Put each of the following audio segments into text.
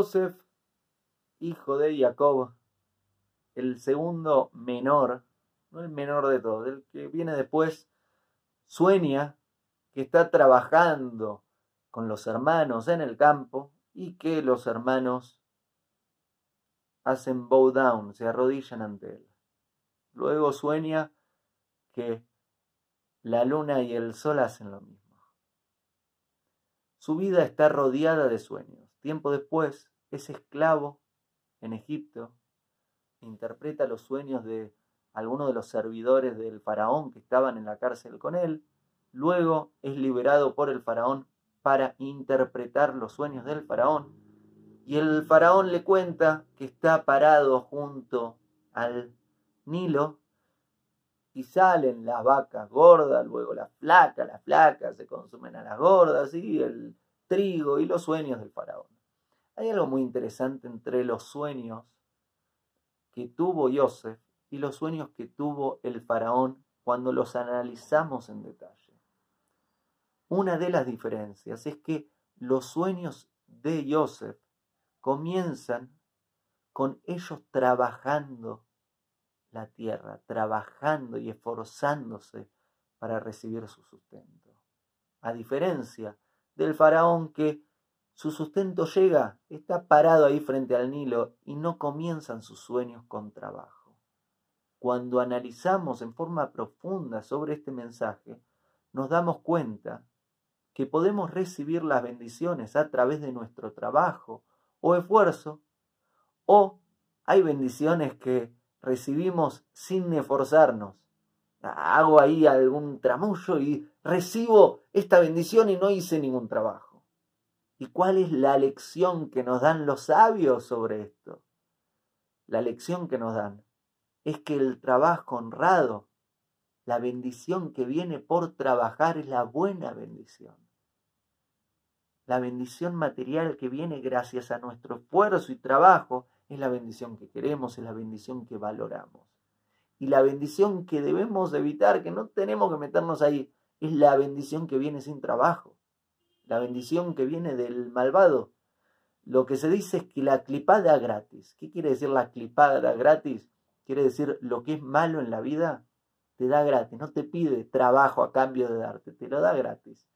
Joseph, hijo de Jacob, el segundo menor, no el menor de todos, el que viene después, sueña que está trabajando con los hermanos en el campo y que los hermanos hacen bow down, se arrodillan ante él. Luego sueña que la luna y el sol hacen lo mismo. Su vida está rodeada de sueños. Tiempo después es esclavo en Egipto, interpreta los sueños de algunos de los servidores del faraón que estaban en la cárcel con él, luego es liberado por el faraón para interpretar los sueños del faraón, y el faraón le cuenta que está parado junto al Nilo y salen las vacas gordas, luego las flacas, las flacas se consumen a las gordas, y el trigo y los sueños del faraón. Hay algo muy interesante entre los sueños que tuvo Joseph y los sueños que tuvo el faraón cuando los analizamos en detalle. Una de las diferencias es que los sueños de Joseph comienzan con ellos trabajando la tierra, trabajando y esforzándose para recibir su sustento. A diferencia del faraón que su sustento llega, está parado ahí frente al Nilo y no comienzan sus sueños con trabajo. Cuando analizamos en forma profunda sobre este mensaje, nos damos cuenta que podemos recibir las bendiciones a través de nuestro trabajo o esfuerzo, o hay bendiciones que recibimos sin esforzarnos. Hago ahí algún tramullo y recibo esta bendición y no hice ningún trabajo. ¿Y cuál es la lección que nos dan los sabios sobre esto? La lección que nos dan es que el trabajo honrado, la bendición que viene por trabajar es la buena bendición. La bendición material que viene gracias a nuestro esfuerzo y trabajo es la bendición que queremos, es la bendición que valoramos. Y la bendición que debemos evitar, que no tenemos que meternos ahí, es la bendición que viene sin trabajo. La bendición que viene del malvado. Lo que se dice es que la clipada gratis. ¿Qué quiere decir la clipada gratis? Quiere decir lo que es malo en la vida te da gratis, no te pide trabajo a cambio de darte, te lo da gratis.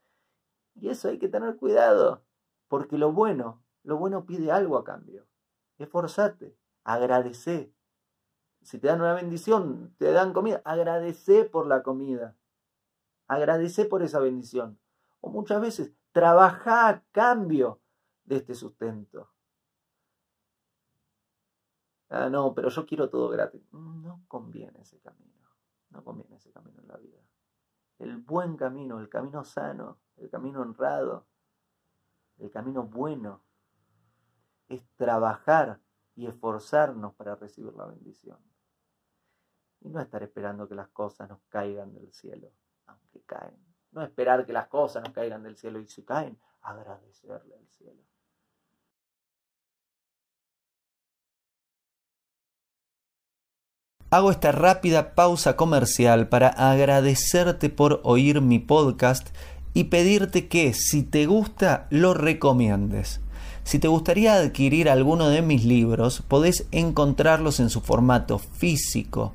Y eso hay que tener cuidado, porque lo bueno, lo bueno pide algo a cambio esforzate, agradece. Si te dan una bendición, te dan comida, agradece por la comida. Agradece por esa bendición. O muchas veces, trabaja a cambio de este sustento. Ah, no, pero yo quiero todo gratis. No conviene ese camino. No conviene ese camino en la vida. El buen camino, el camino sano, el camino honrado, el camino bueno es trabajar y esforzarnos para recibir la bendición. Y no estar esperando que las cosas nos caigan del cielo, aunque caen. No esperar que las cosas nos caigan del cielo y si caen, agradecerle al cielo. Hago esta rápida pausa comercial para agradecerte por oír mi podcast y pedirte que si te gusta lo recomiendes. Si te gustaría adquirir alguno de mis libros, podés encontrarlos en su formato físico